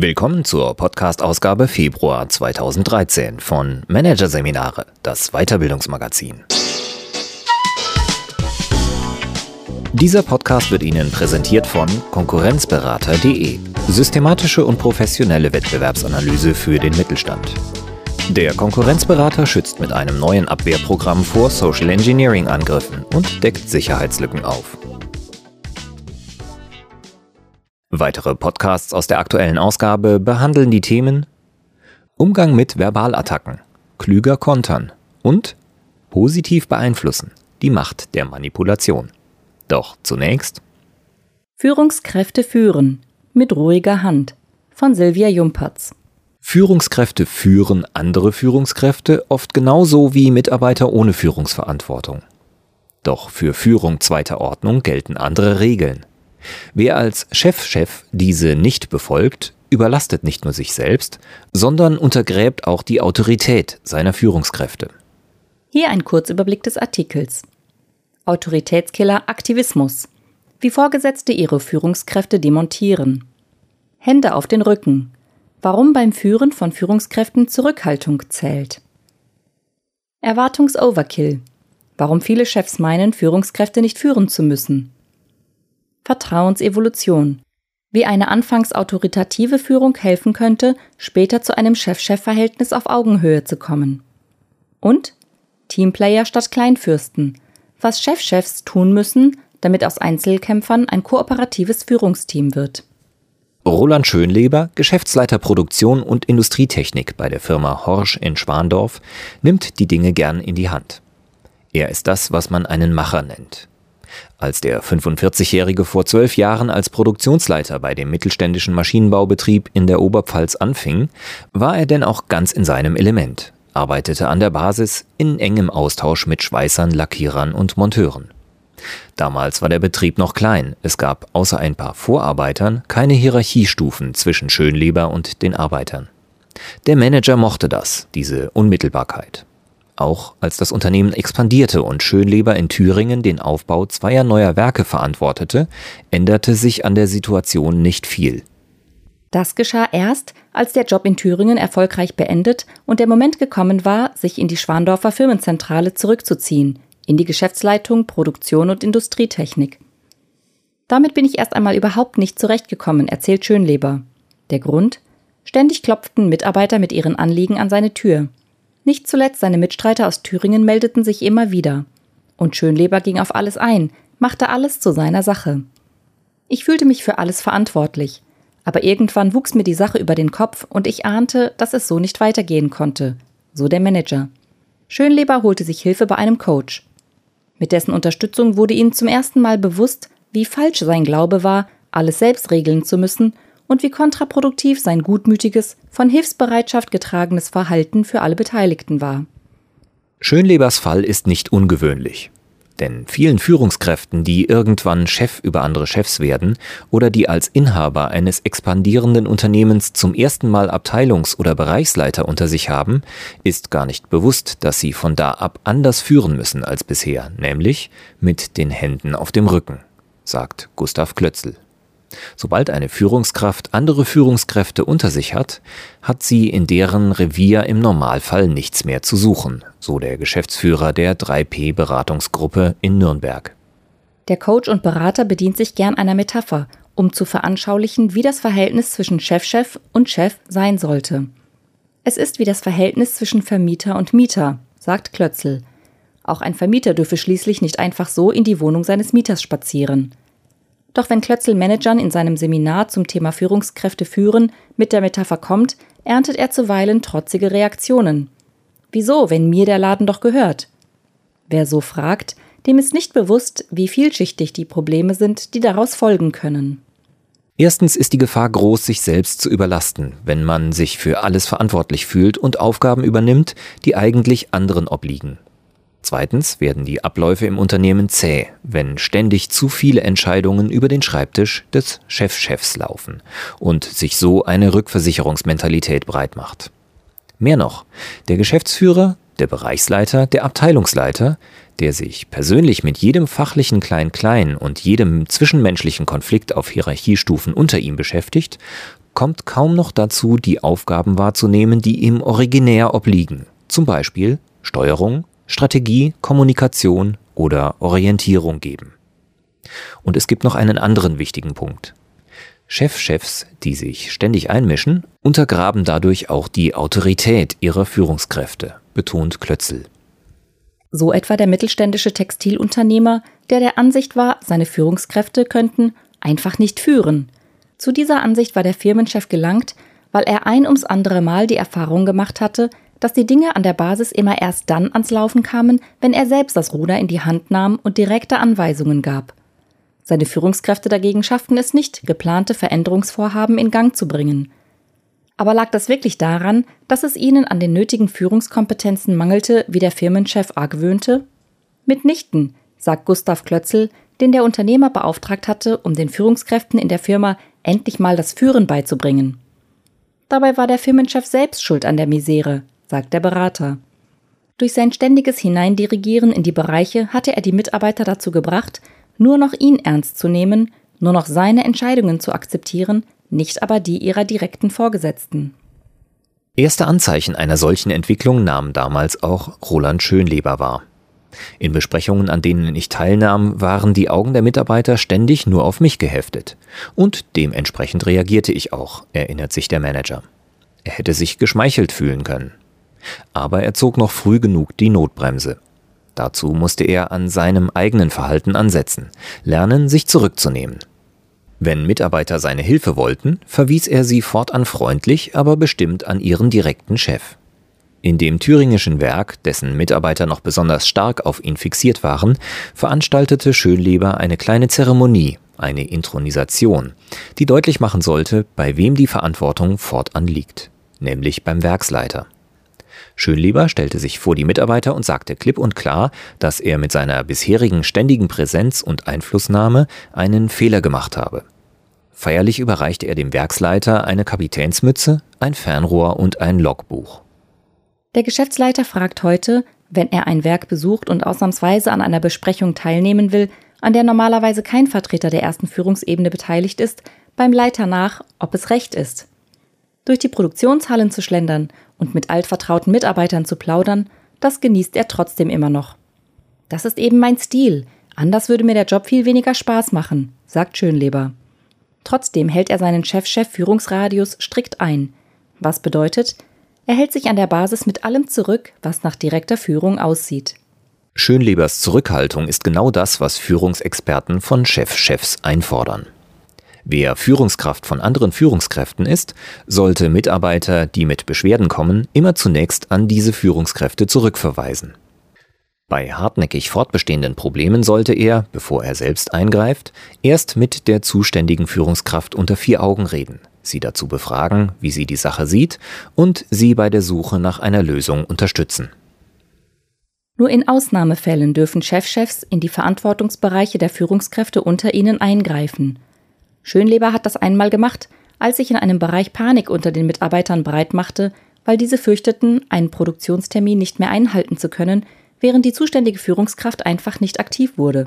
Willkommen zur Podcast-Ausgabe Februar 2013 von Managerseminare, das Weiterbildungsmagazin. Dieser Podcast wird Ihnen präsentiert von Konkurrenzberater.de. Systematische und professionelle Wettbewerbsanalyse für den Mittelstand. Der Konkurrenzberater schützt mit einem neuen Abwehrprogramm vor Social Engineering Angriffen und deckt Sicherheitslücken auf. Weitere Podcasts aus der aktuellen Ausgabe behandeln die Themen Umgang mit Verbalattacken, klüger kontern und positiv beeinflussen, die Macht der Manipulation. Doch zunächst Führungskräfte führen mit ruhiger Hand von Silvia Jumpertz. Führungskräfte führen andere Führungskräfte oft genauso wie Mitarbeiter ohne Führungsverantwortung. Doch für Führung zweiter Ordnung gelten andere Regeln. Wer als Chefchef diese nicht befolgt, überlastet nicht nur sich selbst, sondern untergräbt auch die Autorität seiner Führungskräfte. Hier ein Kurzüberblick des Artikels. Autoritätskiller Aktivismus. Wie Vorgesetzte ihre Führungskräfte demontieren. Hände auf den Rücken. Warum beim Führen von Führungskräften Zurückhaltung zählt. Erwartungsoverkill. Warum viele Chefs meinen, Führungskräfte nicht führen zu müssen. Vertrauensevolution, wie eine anfangs autoritative Führung helfen könnte, später zu einem Chef-Chef-Verhältnis auf Augenhöhe zu kommen. Und Teamplayer statt Kleinfürsten, was Chefchefs tun müssen, damit aus Einzelkämpfern ein kooperatives Führungsteam wird. Roland Schönleber, Geschäftsleiter Produktion und Industrietechnik bei der Firma Horsch in Schwandorf, nimmt die Dinge gern in die Hand. Er ist das, was man einen Macher nennt. Als der 45-Jährige vor zwölf Jahren als Produktionsleiter bei dem mittelständischen Maschinenbaubetrieb in der Oberpfalz anfing, war er denn auch ganz in seinem Element, arbeitete an der Basis in engem Austausch mit Schweißern, Lackierern und Monteuren. Damals war der Betrieb noch klein, es gab außer ein paar Vorarbeitern keine Hierarchiestufen zwischen Schönleber und den Arbeitern. Der Manager mochte das, diese Unmittelbarkeit. Auch als das Unternehmen expandierte und Schönleber in Thüringen den Aufbau zweier neuer Werke verantwortete, änderte sich an der Situation nicht viel. Das geschah erst, als der Job in Thüringen erfolgreich beendet und der Moment gekommen war, sich in die Schwandorfer Firmenzentrale zurückzuziehen, in die Geschäftsleitung Produktion und Industrietechnik. Damit bin ich erst einmal überhaupt nicht zurechtgekommen, erzählt Schönleber. Der Grund? Ständig klopften Mitarbeiter mit ihren Anliegen an seine Tür. Nicht zuletzt seine Mitstreiter aus Thüringen meldeten sich immer wieder. Und Schönleber ging auf alles ein, machte alles zu seiner Sache. Ich fühlte mich für alles verantwortlich. Aber irgendwann wuchs mir die Sache über den Kopf und ich ahnte, dass es so nicht weitergehen konnte. So der Manager. Schönleber holte sich Hilfe bei einem Coach. Mit dessen Unterstützung wurde ihm zum ersten Mal bewusst, wie falsch sein Glaube war, alles selbst regeln zu müssen und wie kontraproduktiv sein gutmütiges, von Hilfsbereitschaft getragenes Verhalten für alle Beteiligten war. Schönlebers Fall ist nicht ungewöhnlich. Denn vielen Führungskräften, die irgendwann Chef über andere Chefs werden oder die als Inhaber eines expandierenden Unternehmens zum ersten Mal Abteilungs- oder Bereichsleiter unter sich haben, ist gar nicht bewusst, dass sie von da ab anders führen müssen als bisher, nämlich mit den Händen auf dem Rücken, sagt Gustav Klötzl. Sobald eine Führungskraft andere Führungskräfte unter sich hat, hat sie in deren Revier im Normalfall nichts mehr zu suchen, so der Geschäftsführer der 3P Beratungsgruppe in Nürnberg. Der Coach und Berater bedient sich gern einer Metapher, um zu veranschaulichen, wie das Verhältnis zwischen Chefchef -Chef und Chef sein sollte. Es ist wie das Verhältnis zwischen Vermieter und Mieter, sagt Klötzl. Auch ein Vermieter dürfe schließlich nicht einfach so in die Wohnung seines Mieters spazieren. Doch wenn Klötzl Managern in seinem Seminar zum Thema Führungskräfte führen mit der Metapher kommt, erntet er zuweilen trotzige Reaktionen. Wieso, wenn mir der Laden doch gehört? Wer so fragt, dem ist nicht bewusst, wie vielschichtig die Probleme sind, die daraus folgen können. Erstens ist die Gefahr groß, sich selbst zu überlasten, wenn man sich für alles verantwortlich fühlt und Aufgaben übernimmt, die eigentlich anderen obliegen. Zweitens werden die Abläufe im Unternehmen zäh, wenn ständig zu viele Entscheidungen über den Schreibtisch des Chefchefs laufen und sich so eine Rückversicherungsmentalität breit macht. Mehr noch, der Geschäftsführer, der Bereichsleiter, der Abteilungsleiter, der sich persönlich mit jedem fachlichen Klein-Klein und jedem zwischenmenschlichen Konflikt auf Hierarchiestufen unter ihm beschäftigt, kommt kaum noch dazu, die Aufgaben wahrzunehmen, die ihm originär obliegen, zum Beispiel Steuerung, Strategie, Kommunikation oder Orientierung geben. Und es gibt noch einen anderen wichtigen Punkt. Chefchefs, die sich ständig einmischen, untergraben dadurch auch die Autorität ihrer Führungskräfte, betont Klötzl. So etwa der mittelständische Textilunternehmer, der der Ansicht war, seine Führungskräfte könnten einfach nicht führen. Zu dieser Ansicht war der Firmenchef gelangt, weil er ein ums andere Mal die Erfahrung gemacht hatte, dass die Dinge an der Basis immer erst dann ans Laufen kamen, wenn er selbst das Ruder in die Hand nahm und direkte Anweisungen gab. Seine Führungskräfte dagegen schafften es nicht, geplante Veränderungsvorhaben in Gang zu bringen. Aber lag das wirklich daran, dass es ihnen an den nötigen Führungskompetenzen mangelte, wie der Firmenchef argwöhnte? Mitnichten, sagt Gustav Klötzl, den der Unternehmer beauftragt hatte, um den Führungskräften in der Firma endlich mal das Führen beizubringen. Dabei war der Firmenchef selbst schuld an der Misere, sagt der Berater. Durch sein ständiges Hineindirigieren in die Bereiche hatte er die Mitarbeiter dazu gebracht, nur noch ihn ernst zu nehmen, nur noch seine Entscheidungen zu akzeptieren, nicht aber die ihrer direkten Vorgesetzten. Erste Anzeichen einer solchen Entwicklung nahm damals auch Roland Schönleber wahr. In Besprechungen, an denen ich teilnahm, waren die Augen der Mitarbeiter ständig nur auf mich geheftet. Und dementsprechend reagierte ich auch, erinnert sich der Manager. Er hätte sich geschmeichelt fühlen können. Aber er zog noch früh genug die Notbremse. Dazu musste er an seinem eigenen Verhalten ansetzen, lernen, sich zurückzunehmen. Wenn Mitarbeiter seine Hilfe wollten, verwies er sie fortan freundlich, aber bestimmt an ihren direkten Chef. In dem thüringischen Werk, dessen Mitarbeiter noch besonders stark auf ihn fixiert waren, veranstaltete Schönleber eine kleine Zeremonie, eine Intronisation, die deutlich machen sollte, bei wem die Verantwortung fortan liegt, nämlich beim Werksleiter. Schönleber stellte sich vor die Mitarbeiter und sagte klipp und klar, dass er mit seiner bisherigen ständigen Präsenz und Einflussnahme einen Fehler gemacht habe. Feierlich überreichte er dem Werksleiter eine Kapitänsmütze, ein Fernrohr und ein Logbuch. Der Geschäftsleiter fragt heute, wenn er ein Werk besucht und ausnahmsweise an einer Besprechung teilnehmen will, an der normalerweise kein Vertreter der ersten Führungsebene beteiligt ist, beim Leiter nach, ob es recht ist. Durch die Produktionshallen zu schlendern und mit altvertrauten Mitarbeitern zu plaudern, das genießt er trotzdem immer noch. Das ist eben mein Stil. Anders würde mir der Job viel weniger Spaß machen, sagt Schönleber. Trotzdem hält er seinen Chefchef -Chef Führungsradius strikt ein. Was bedeutet, er hält sich an der Basis mit allem zurück, was nach direkter Führung aussieht. Schönlebers Zurückhaltung ist genau das, was Führungsexperten von Chefchefs einfordern. Wer Führungskraft von anderen Führungskräften ist, sollte Mitarbeiter, die mit Beschwerden kommen, immer zunächst an diese Führungskräfte zurückverweisen. Bei hartnäckig fortbestehenden Problemen sollte er, bevor er selbst eingreift, erst mit der zuständigen Führungskraft unter vier Augen reden, sie dazu befragen, wie sie die Sache sieht und sie bei der Suche nach einer Lösung unterstützen. Nur in Ausnahmefällen dürfen Chefchefs in die Verantwortungsbereiche der Führungskräfte unter ihnen eingreifen Schönleber hat das einmal gemacht, als sich in einem Bereich Panik unter den Mitarbeitern breitmachte, weil diese fürchteten, einen Produktionstermin nicht mehr einhalten zu können, während die zuständige Führungskraft einfach nicht aktiv wurde.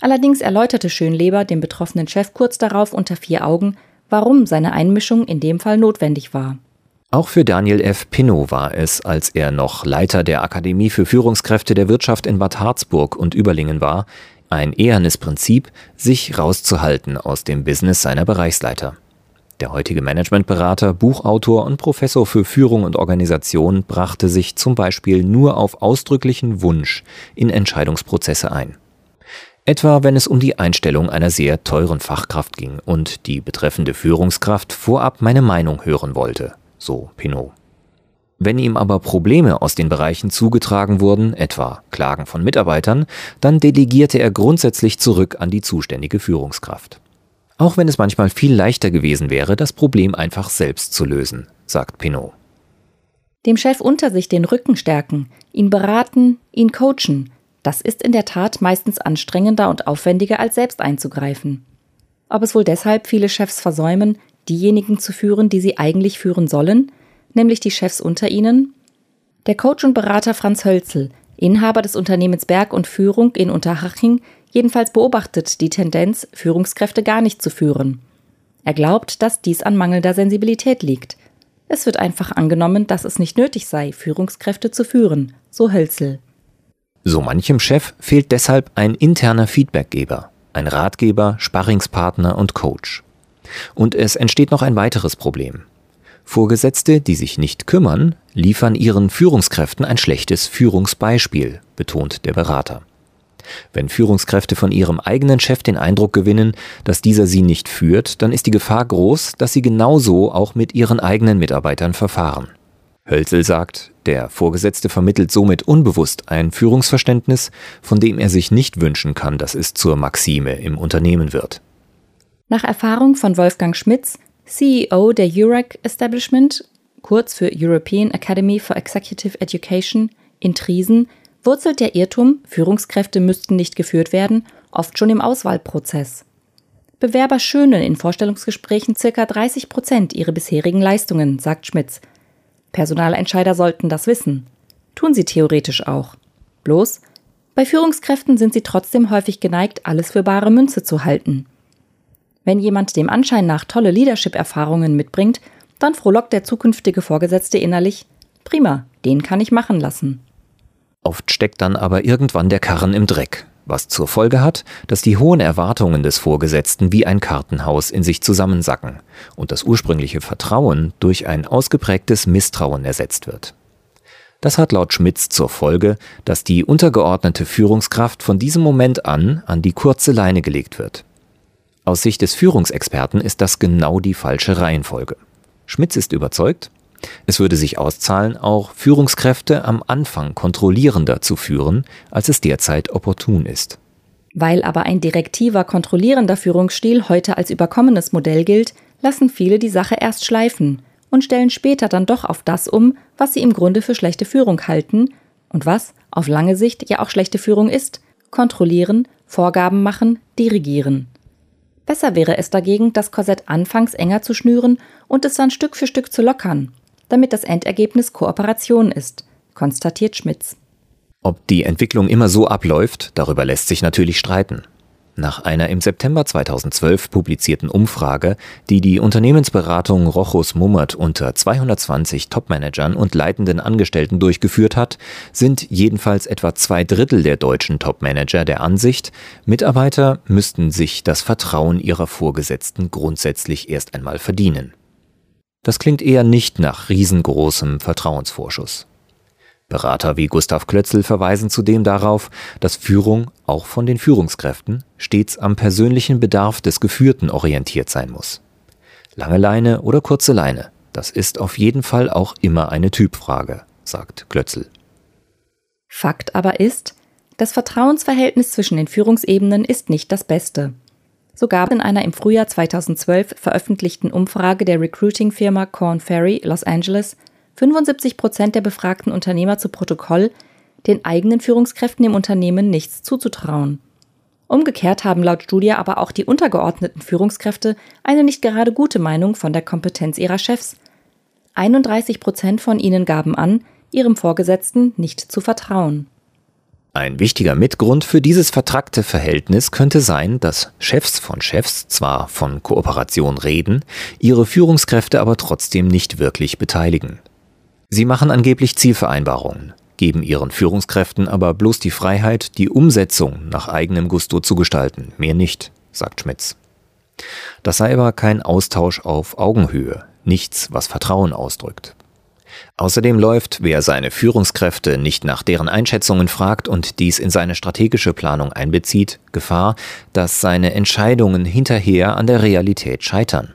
Allerdings erläuterte Schönleber dem betroffenen Chef kurz darauf unter vier Augen, warum seine Einmischung in dem Fall notwendig war. Auch für Daniel F. Pinnow war es, als er noch Leiter der Akademie für Führungskräfte der Wirtschaft in Bad Harzburg und Überlingen war, ein ehernes Prinzip, sich rauszuhalten aus dem Business seiner Bereichsleiter. Der heutige Managementberater, Buchautor und Professor für Führung und Organisation brachte sich zum Beispiel nur auf ausdrücklichen Wunsch in Entscheidungsprozesse ein. Etwa wenn es um die Einstellung einer sehr teuren Fachkraft ging und die betreffende Führungskraft vorab meine Meinung hören wollte, so Pinot. Wenn ihm aber Probleme aus den Bereichen zugetragen wurden, etwa Klagen von Mitarbeitern, dann delegierte er grundsätzlich zurück an die zuständige Führungskraft. Auch wenn es manchmal viel leichter gewesen wäre, das Problem einfach selbst zu lösen, sagt Pinot. Dem Chef unter sich den Rücken stärken, ihn beraten, ihn coachen, das ist in der Tat meistens anstrengender und aufwendiger als selbst einzugreifen. Ob es wohl deshalb viele Chefs versäumen, diejenigen zu führen, die sie eigentlich führen sollen, nämlich die Chefs unter ihnen, der Coach und Berater Franz Hölzel, Inhaber des Unternehmens Berg und Führung in Unterhaching, jedenfalls beobachtet die Tendenz, Führungskräfte gar nicht zu führen. Er glaubt, dass dies an mangelnder Sensibilität liegt. Es wird einfach angenommen, dass es nicht nötig sei, Führungskräfte zu führen, so Hölzel. So manchem Chef fehlt deshalb ein interner Feedbackgeber, ein Ratgeber, Sparringspartner und Coach. Und es entsteht noch ein weiteres Problem. Vorgesetzte, die sich nicht kümmern, liefern ihren Führungskräften ein schlechtes Führungsbeispiel, betont der Berater. Wenn Führungskräfte von ihrem eigenen Chef den Eindruck gewinnen, dass dieser sie nicht führt, dann ist die Gefahr groß, dass sie genauso auch mit ihren eigenen Mitarbeitern verfahren. Hölzel sagt, der Vorgesetzte vermittelt somit unbewusst ein Führungsverständnis, von dem er sich nicht wünschen kann, dass es zur Maxime im Unternehmen wird. Nach Erfahrung von Wolfgang Schmitz, CEO der EUREC Establishment, kurz für European Academy for Executive Education, in Triesen, wurzelt der Irrtum, Führungskräfte müssten nicht geführt werden, oft schon im Auswahlprozess. Bewerber schönen in Vorstellungsgesprächen circa 30 Prozent ihrer bisherigen Leistungen, sagt Schmitz. Personalentscheider sollten das wissen. Tun sie theoretisch auch. Bloß, bei Führungskräften sind sie trotzdem häufig geneigt, alles für bare Münze zu halten. Wenn jemand dem Anschein nach tolle Leadership-Erfahrungen mitbringt, dann frohlockt der zukünftige Vorgesetzte innerlich, prima, den kann ich machen lassen. Oft steckt dann aber irgendwann der Karren im Dreck, was zur Folge hat, dass die hohen Erwartungen des Vorgesetzten wie ein Kartenhaus in sich zusammensacken und das ursprüngliche Vertrauen durch ein ausgeprägtes Misstrauen ersetzt wird. Das hat laut Schmitz zur Folge, dass die untergeordnete Führungskraft von diesem Moment an an die kurze Leine gelegt wird. Aus Sicht des Führungsexperten ist das genau die falsche Reihenfolge. Schmitz ist überzeugt, es würde sich auszahlen, auch Führungskräfte am Anfang kontrollierender zu führen, als es derzeit opportun ist. Weil aber ein direktiver, kontrollierender Führungsstil heute als überkommenes Modell gilt, lassen viele die Sache erst schleifen und stellen später dann doch auf das um, was sie im Grunde für schlechte Führung halten und was auf lange Sicht ja auch schlechte Führung ist, kontrollieren, Vorgaben machen, dirigieren. Besser wäre es dagegen, das Korsett anfangs enger zu schnüren und es dann Stück für Stück zu lockern, damit das Endergebnis Kooperation ist, konstatiert Schmitz. Ob die Entwicklung immer so abläuft, darüber lässt sich natürlich streiten. Nach einer im September 2012 publizierten Umfrage, die die Unternehmensberatung Rochus Mummert unter 220 Topmanagern und leitenden Angestellten durchgeführt hat, sind jedenfalls etwa zwei Drittel der deutschen Topmanager der Ansicht, Mitarbeiter müssten sich das Vertrauen ihrer Vorgesetzten grundsätzlich erst einmal verdienen. Das klingt eher nicht nach riesengroßem Vertrauensvorschuss. Berater wie Gustav Klötzl verweisen zudem darauf, dass Führung auch von den Führungskräften stets am persönlichen Bedarf des Geführten orientiert sein muss. Lange Leine oder kurze Leine, das ist auf jeden Fall auch immer eine Typfrage, sagt Klötzl. Fakt aber ist, das Vertrauensverhältnis zwischen den Führungsebenen ist nicht das beste. So gab in einer im Frühjahr 2012 veröffentlichten Umfrage der Recruiting-Firma Corn Ferry Los Angeles 75 Prozent der befragten Unternehmer zu Protokoll, den eigenen Führungskräften im Unternehmen nichts zuzutrauen. Umgekehrt haben laut Studie aber auch die untergeordneten Führungskräfte eine nicht gerade gute Meinung von der Kompetenz ihrer Chefs. 31 Prozent von ihnen gaben an, ihrem Vorgesetzten nicht zu vertrauen. Ein wichtiger Mitgrund für dieses vertrackte Verhältnis könnte sein, dass Chefs von Chefs zwar von Kooperation reden, ihre Führungskräfte aber trotzdem nicht wirklich beteiligen. Sie machen angeblich Zielvereinbarungen, geben ihren Führungskräften aber bloß die Freiheit, die Umsetzung nach eigenem Gusto zu gestalten, mehr nicht, sagt Schmitz. Das sei aber kein Austausch auf Augenhöhe, nichts, was Vertrauen ausdrückt. Außerdem läuft, wer seine Führungskräfte nicht nach deren Einschätzungen fragt und dies in seine strategische Planung einbezieht, Gefahr, dass seine Entscheidungen hinterher an der Realität scheitern.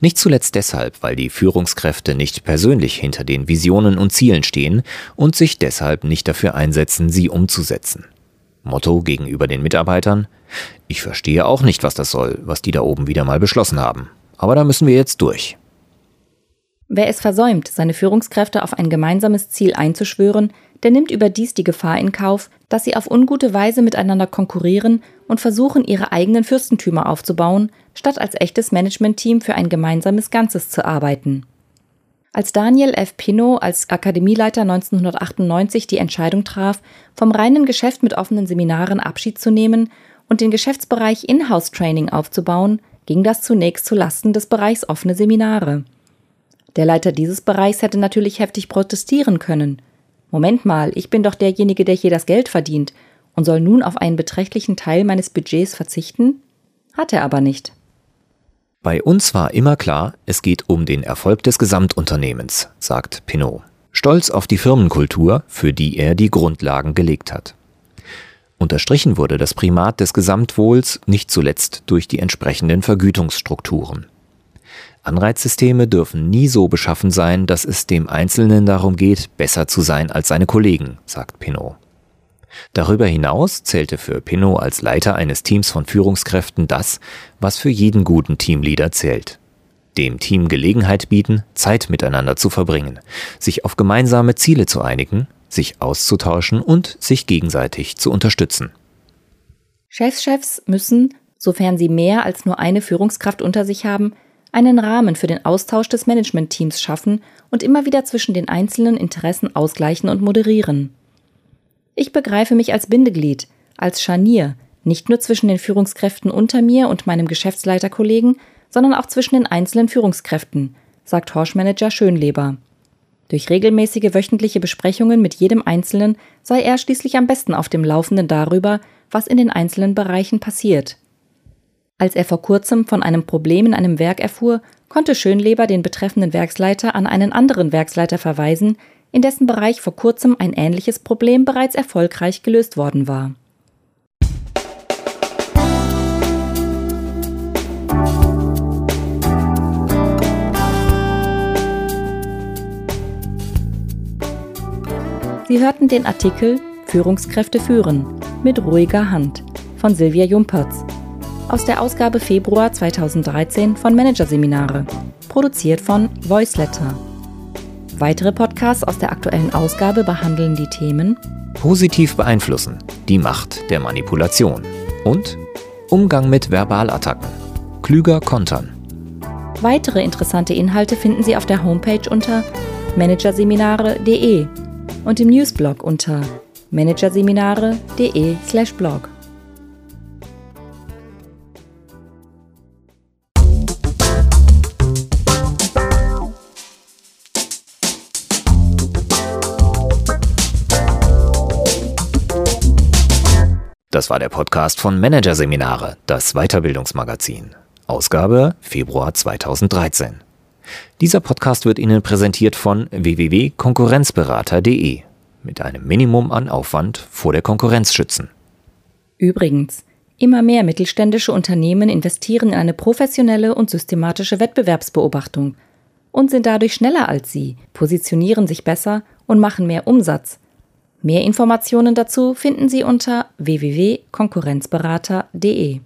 Nicht zuletzt deshalb, weil die Führungskräfte nicht persönlich hinter den Visionen und Zielen stehen und sich deshalb nicht dafür einsetzen, sie umzusetzen. Motto gegenüber den Mitarbeitern Ich verstehe auch nicht, was das soll, was die da oben wieder mal beschlossen haben. Aber da müssen wir jetzt durch. Wer es versäumt, seine Führungskräfte auf ein gemeinsames Ziel einzuschwören, der nimmt überdies die Gefahr in Kauf, dass sie auf ungute Weise miteinander konkurrieren und versuchen, ihre eigenen Fürstentümer aufzubauen, statt als echtes Managementteam für ein gemeinsames Ganzes zu arbeiten. Als Daniel F. Pinot als Akademieleiter 1998 die Entscheidung traf, vom reinen Geschäft mit offenen Seminaren Abschied zu nehmen und den Geschäftsbereich Inhouse Training aufzubauen, ging das zunächst zu Lasten des Bereichs offene Seminare. Der Leiter dieses Bereichs hätte natürlich heftig protestieren können. Moment mal, ich bin doch derjenige, der hier das Geld verdient und soll nun auf einen beträchtlichen Teil meines Budgets verzichten? Hat er aber nicht. Bei uns war immer klar, es geht um den Erfolg des Gesamtunternehmens, sagt Pinot, stolz auf die Firmenkultur, für die er die Grundlagen gelegt hat. Unterstrichen wurde das Primat des Gesamtwohls nicht zuletzt durch die entsprechenden Vergütungsstrukturen. Anreizsysteme dürfen nie so beschaffen sein, dass es dem Einzelnen darum geht, besser zu sein als seine Kollegen, sagt Pinot. Darüber hinaus zählte für Pinot als Leiter eines Teams von Führungskräften das, was für jeden guten Teamleader zählt. Dem Team Gelegenheit bieten, Zeit miteinander zu verbringen, sich auf gemeinsame Ziele zu einigen, sich auszutauschen und sich gegenseitig zu unterstützen. Chefschefs müssen, sofern sie mehr als nur eine Führungskraft unter sich haben, einen Rahmen für den Austausch des Managementteams schaffen und immer wieder zwischen den einzelnen Interessen ausgleichen und moderieren. Ich begreife mich als Bindeglied, als Scharnier, nicht nur zwischen den Führungskräften unter mir und meinem Geschäftsleiterkollegen, sondern auch zwischen den einzelnen Führungskräften, sagt Horschmanager Schönleber. Durch regelmäßige wöchentliche Besprechungen mit jedem Einzelnen sei er schließlich am besten auf dem Laufenden darüber, was in den einzelnen Bereichen passiert. Als er vor kurzem von einem Problem in einem Werk erfuhr, konnte Schönleber den betreffenden Werksleiter an einen anderen Werksleiter verweisen, in dessen Bereich vor kurzem ein ähnliches Problem bereits erfolgreich gelöst worden war. Sie hörten den Artikel Führungskräfte führen mit ruhiger Hand von Silvia Jumpertz aus der Ausgabe Februar 2013 von Managerseminare, produziert von Voiceletter. Weitere Podcasts aus der aktuellen Ausgabe behandeln die Themen Positiv beeinflussen, die Macht der Manipulation und Umgang mit Verbalattacken, klüger kontern. Weitere interessante Inhalte finden Sie auf der Homepage unter managerseminare.de und im Newsblog unter managerseminare.de/blog. Das war der Podcast von Managerseminare, das Weiterbildungsmagazin. Ausgabe Februar 2013. Dieser Podcast wird Ihnen präsentiert von www.konkurrenzberater.de mit einem Minimum an Aufwand vor der Konkurrenz schützen. Übrigens, immer mehr mittelständische Unternehmen investieren in eine professionelle und systematische Wettbewerbsbeobachtung und sind dadurch schneller als Sie, positionieren sich besser und machen mehr Umsatz Mehr Informationen dazu finden Sie unter www.konkurrenzberater.de.